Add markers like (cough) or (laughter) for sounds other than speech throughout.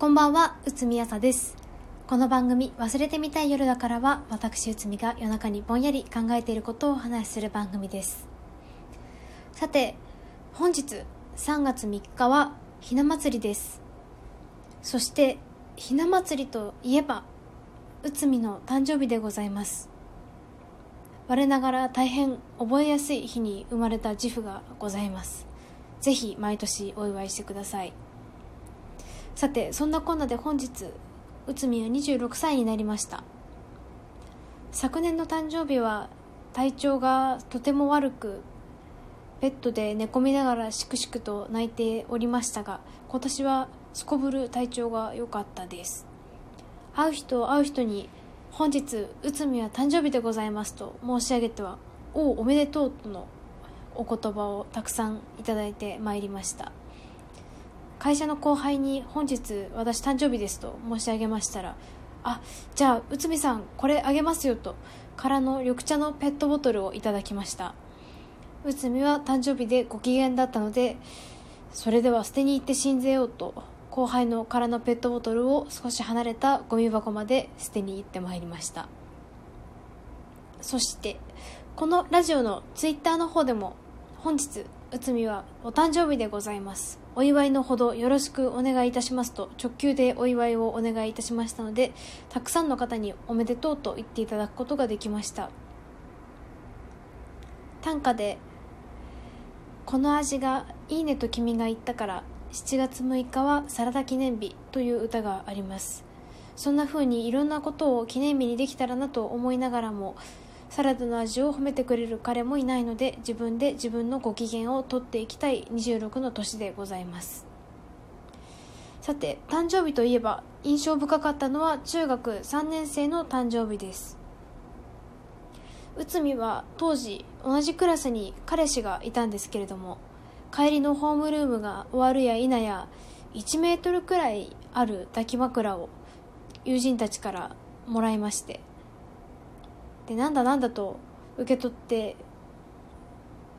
こんばんは、うつみあさです。この番組、忘れてみたい夜だからは、私うつみが夜中にぼんやり考えていることをお話しする番組です。さて、本日3月3日はひな祭りです。そして、ひな祭りといえば、うつみの誕生日でございます。我ながら大変覚えやすい日に生まれた自負がございます。ぜひ毎年お祝いしてください。さてそんなこんなで本日内海は26歳になりました。昨年の誕生日は体調がとても悪くベッドで寝込みながらしくしくと泣いておりましたが今年はすこぶる体調が良かったです。会う人会う人に本日内海は誕生日でございますと申し上げてはおおおめでとうとのお言葉をたくさんいただいてまいりました。会社の後輩に本日私誕生日ですと申し上げましたらあじゃあ内海さんこれあげますよと空の緑茶のペットボトルをいただきました。内海は誕生日でご機嫌だったのでそれでは捨てに行って信ぜようと後輩の空のペットボトルを少し離れたゴミ箱まで捨てに行ってまいりました。そしてこのラジオのツイッターの方でも本日内海はお誕生日でございます。お祝いのほどよろしくお願いいたしますと直球でお祝いをお願いいたしましたのでたくさんの方におめでとうと言っていただくことができました。短歌で「この味がいいねと君が言ったから7月6日はサラダ記念日」という歌があります。そんな風にいろんなことを記念日にできたらなと思いながらもサラダの味を褒めてくれる彼もいないので自分で自分のご機嫌をとっていきたい26の年でございます。さて誕生日といえば印象深かったのは中学3年生の誕生日です。内海は当時同じクラスに彼氏がいたんですけれども帰りのホームルームが終わるや否や1メートルくらいある抱き枕を友人たちからもらいましてでなんだなんだと受け取って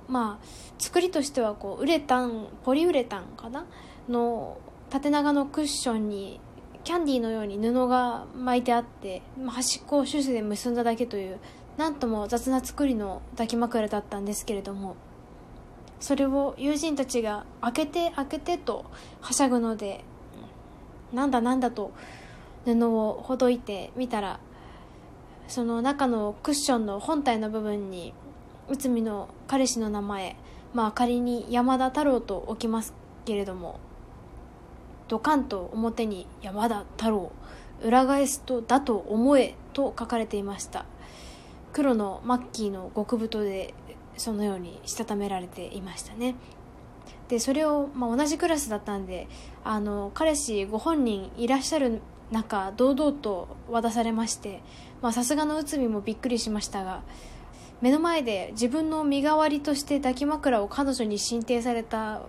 まあ作りとしてはこうウレタンポリウレタンかなの縦長のクッションにキャンディーのように布が巻いてあって、まあ、端っこをシューズで結んだだけというなんとも雑な作りの抱き枕だったんですけれどもそれを友人たちが開けて開けてとはしゃぐのでなんだなんだと布をほどいてみたらその中のクッションの本体の部分に内海の彼氏の名前まあ仮に山田太郎と置きますけれどもドカンと表に山田太郎裏返すとだと思えと書かれていました。黒のマッキーの極太でそのようにしたためられていましたね。でそれを、まあ、同じクラスだったんであの彼氏ご本人いらっしゃる中堂々と渡されましてさすがの内海もびっくりしましたが目の前で自分の身代わりとして抱き枕を彼女に進呈された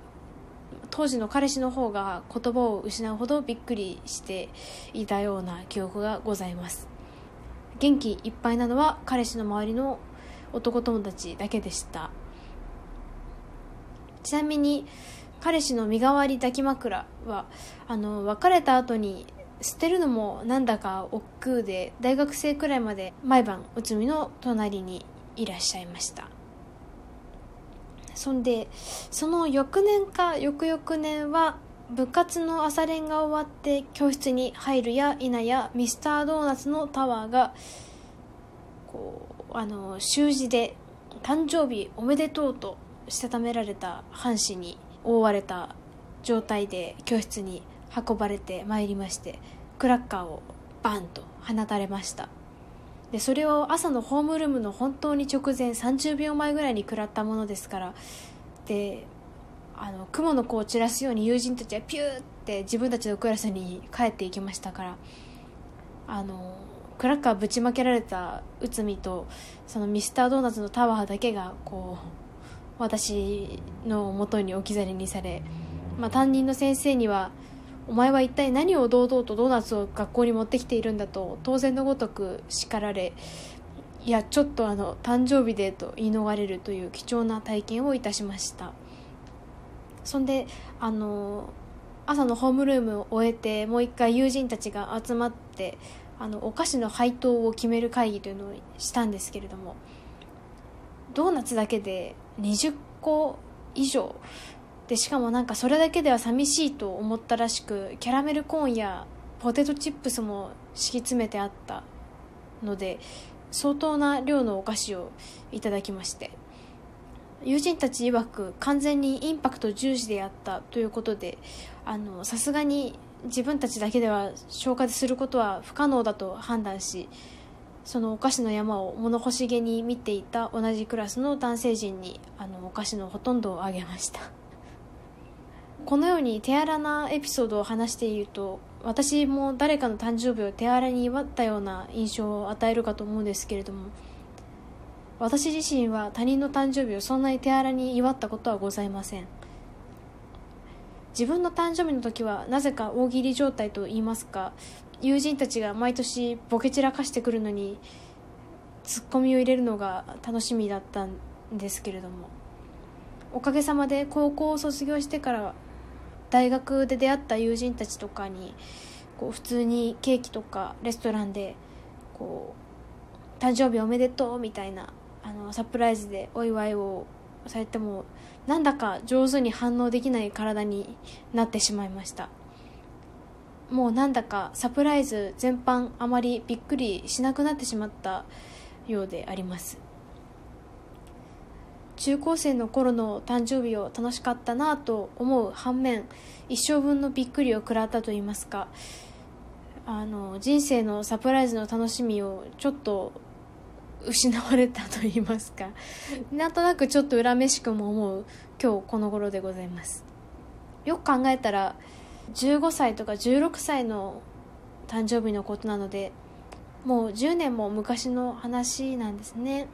当時の彼氏の方が言葉を失うほどびっくりしていたような記憶がございます。元気いっぱいなのは彼氏の周りの男友達だけでした。ちなみに彼氏の身代わり抱き枕はあの別れた後に捨てるのもなんだか億劫で大学生くらいまで毎晩内海の隣にいらっしゃいました。そんでその翌年か翌々年は部活の朝練が終わって教室に入るや否やミスタードーナツのタワーがこうあの習字で「誕生日おめでとう」としたためられた半紙に覆われた状態で教室に運ばれてまいりましてクラッカーをバンと放たれました。でそれを朝のホームルームの本当に直前30秒前ぐらいに食らったものですからであの雲の子を散らすように友人たちはピューって自分たちのクラスに帰っていきましたからあのクラッカーぶちまけられた内海とそのミスタードーナツのタワーだけがこう私の元に置き去りにされ、まあ、担任の先生にはお前は一体何を堂々とドーナツを学校に持ってきているんだと当然のごとく叱られいやちょっとあの誕生日でと言い逃れるという貴重な体験をいたしました。そんであの朝のホームルームを終えてもう一回友人たちが集まってあのお菓子の配当を決める会議というのをしたんですけれどもドーナツだけで20個以上でしかもなんかそれだけでは寂しいと思ったらしくキャラメルコーンやポテトチップスも敷き詰めてあったので相当な量のお菓子をいただきまして。友人たち曰く完全にインパクト重視でやったということでさすがに自分たちだけでは消化することは不可能だと判断しそのお菓子の山を物欲しげに見ていた同じクラスの男性陣にあのお菓子のほとんどをあげました。このように手荒なエピソードを話していると私も誰かの誕生日を手荒に祝ったような印象を与えるかと思うんですけれども私自身は他人の誕生日をそんなに手荒に祝ったことはございません。自分の誕生日の時はなぜか大喜利状態と言いますか友人たちが毎年ボケ散らかしてくるのにツッコミを入れるのが楽しみだったんですけれどもおかげさまで高校を卒業してから大学で出会った友人たちとかにこう普通にケーキとかレストランでこう誕生日おめでとうみたいなあのサプライズでお祝いをされてもなんだか上手に反応できない体になってしまいました。もうなんだかサプライズ全般あまりびっくりしなくなってしまったようであります。中高生の頃の誕生日を楽しかったなと思う反面一生分のびっくりを食らったといいますかあの人生のサプライズの楽しみをちょっと失われたと言いますか (laughs) なんとなくちょっと恨めしくも思う今日この頃でございます。よく考えたら15歳とか16歳の誕生日のことなのでもう10年も昔の話なんですね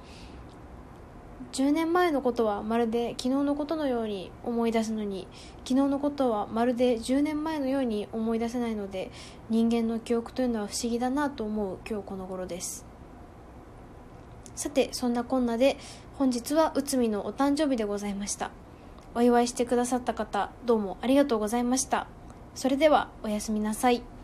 10年前のことはまるで昨日のことのように思い出すのに昨日のことはまるで10年前のように思い出せないので人間の記憶というのは不思議だなと思う今日この頃です。さてそんなこんなで本日は内海のお誕生日でございました。お祝いしてくださった方どうもありがとうございました。それではおやすみなさい。